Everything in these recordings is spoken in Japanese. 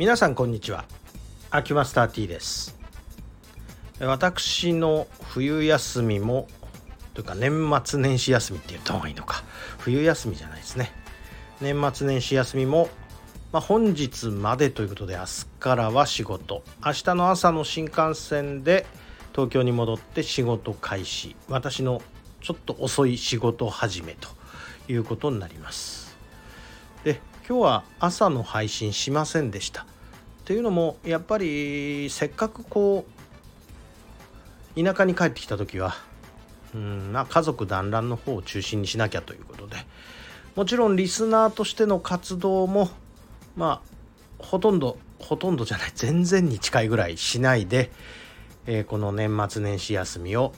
皆さんこんにちは。アキュマスター T です。私の冬休みもというか年末年始休みって言った方がいいのか。冬休みじゃないですね。年末年始休みも、まあ、本日までということで明日からは仕事。明日の朝の新幹線で東京に戻って仕事開始。私のちょっと遅い仕事始めということになります。で今日は朝の配信しませんでした。というのもやっぱりせっかくこう田舎に帰ってきた時はうんまあ家族団らんの方を中心にしなきゃということで。もちろんリスナーとしての活動もまあほとんどほとんどじゃない全然に近いぐらいしないで、えー、この年末年始休みを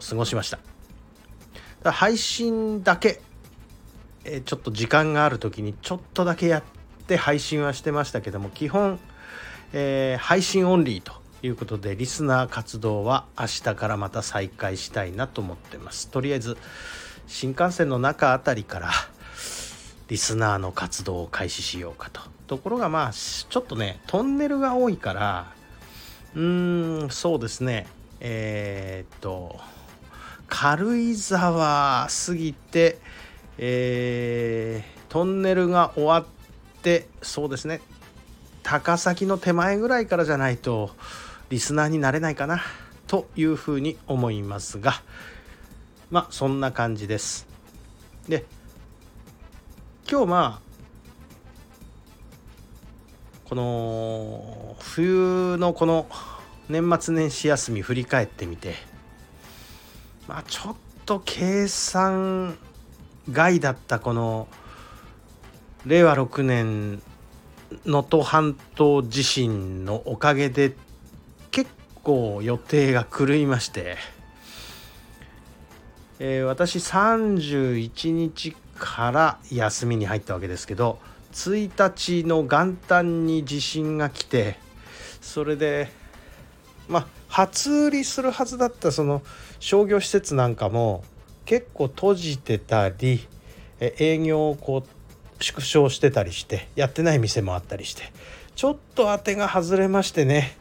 過ごしました。配信だけ、え、ちょっと時間がある時にちょっとだけやって配信はしてましたけども基本、えー、配信オンリーということでリスナー活動は明日からまた再開したいなと思ってます。とりあえず新幹線の中あたりからリスナーの活動を開始しようかと。ところがまあちょっとねトンネルが多いからうーんそうですね。えー、っと軽井沢過ぎて、えー、トンネルが終わってそうですね。高崎の手前ぐらいからじゃないとリスナーになれないかなというふうに思いますがまあそんな感じです。で今日まあこの冬のこの年末年始休み振り返ってみてまあちょっと計算外だったこの令和6年能登半島地震のおかげで結構予定が狂いまして、えー、私31日から休みに入ったわけですけど1日の元旦に地震が来てそれでまあ初売りするはずだったその商業施設なんかも結構閉じてたり営業をこう縮小してたりしてやってない店もあったりしてちょっと当てが外れましてね、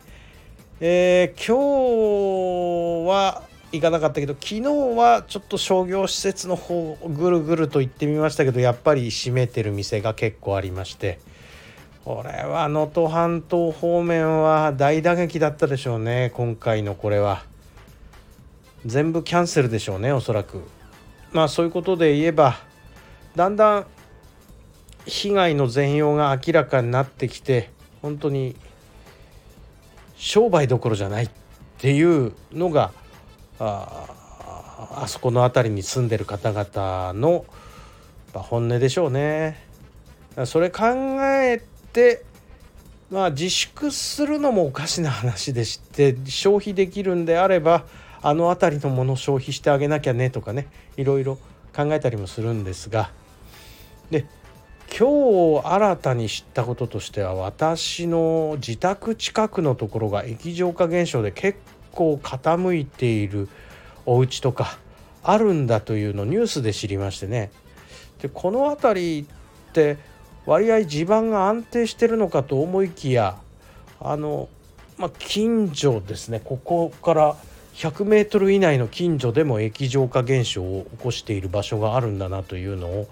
えー、今日は行かなかったけど昨日はちょっと商業施設の方をぐるぐると行ってみましたけどやっぱり閉めてる店が結構ありましてこれは能登半島方面は大打撃だったでしょうね今回のこれは。全部キャンセルでしょうねおそらくまあそういうことで言えばだんだん被害の全容が明らかになってきて本当に商売どころじゃないっていうのがああそこの辺りに住んでる方々の本音でしょうね。それ考えてまあ自粛するのもおかしな話でして消費できるんであればあの辺りのものを消費してあげなきゃねとかねいろいろ考えたりもするんですが。で今日新たに知ったこととしては私の自宅近くのところが液状化現象で結構傾いているお家とかあるんだというのをニュースで知りましてね。でこの辺りって割合地盤が安定してるのかと思いきやあの、まあ、近所ですね。ここから100メートル以内の近所でも液状化現象を起こしている場所があるんだなというのを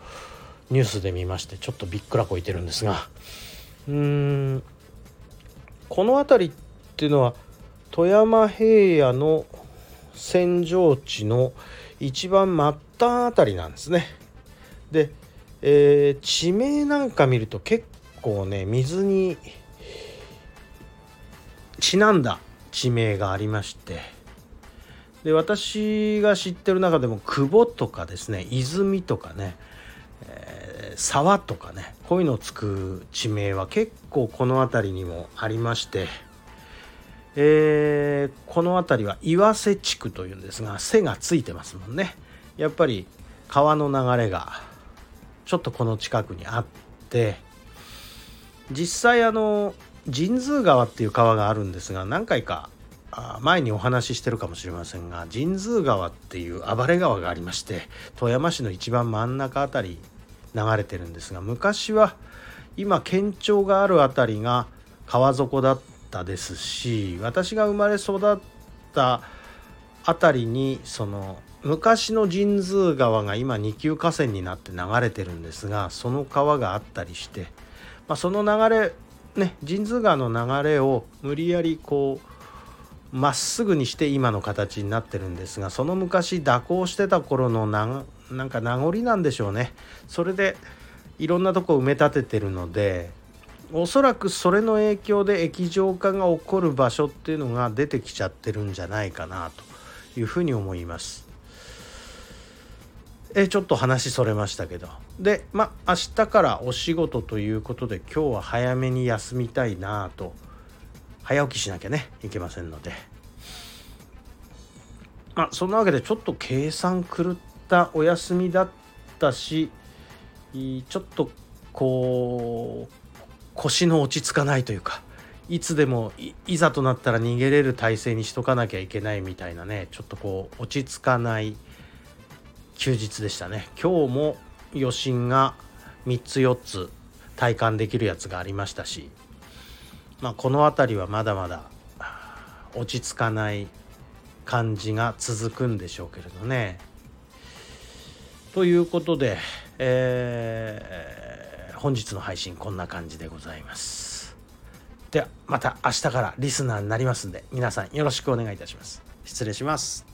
ニュースで見ましてちょっとびっくらこいてるんですがうーんこの辺りっていうのは富山平野の扇状地の一番末端あたりなんですね。で、えー、地名なんか見ると結構ね水にちなんだ地名がありましてで私が知ってる中でも久保とかですね泉とかね、えー、沢とかねこういうのをつく地名は結構この辺りにもありまして。えー、この辺りは岩瀬地区というんですが背がついてますもんねやっぱり川の流れがちょっとこの近くにあって実際あの神通川っていう川があるんですが何回か前にお話ししてるかもしれませんが神通川っていう暴れ川がありまして富山市の一番真ん中辺り流れてるんですが昔は今県庁がある辺りが川底だったですし私が生まれ育った辺りにその昔の神通川が今二級河川になって流れてるんですがその川があったりして、まあ、その流れね神通川の流れを無理やりこうまっすぐにして今の形になってるんですがその昔蛇行してた頃のななんか名残なんでしょうねそれでいろんなとこ埋め立ててるのでおそらくそれの影響で液状化が起こる場所っていうのが出てきちゃってるんじゃないかなというふうに思います。えちょっと話それましたけどでまあ明日からお仕事ということで今日は早めに休みたいなと早起きしなきゃねいけませんので。まあそんなわけでちょっと計算狂ったお休みだったしちょっとこう腰の落ち着かないというかいつでもいざとなったら逃げれる体制にしとかなきゃいけないみたいなねちょっとこう落ち着かない休日でしたね。今日も余震が3つ4つ体感できるやつがありましたし、まあ、この辺りはまだまだ落ち着かない感じが続くんでしょうけれどね。ということで、えー、本日の配信こんな感じでございます。ではまた明日からリスナーになりますんで皆さんよろしくお願いいたします。失礼します。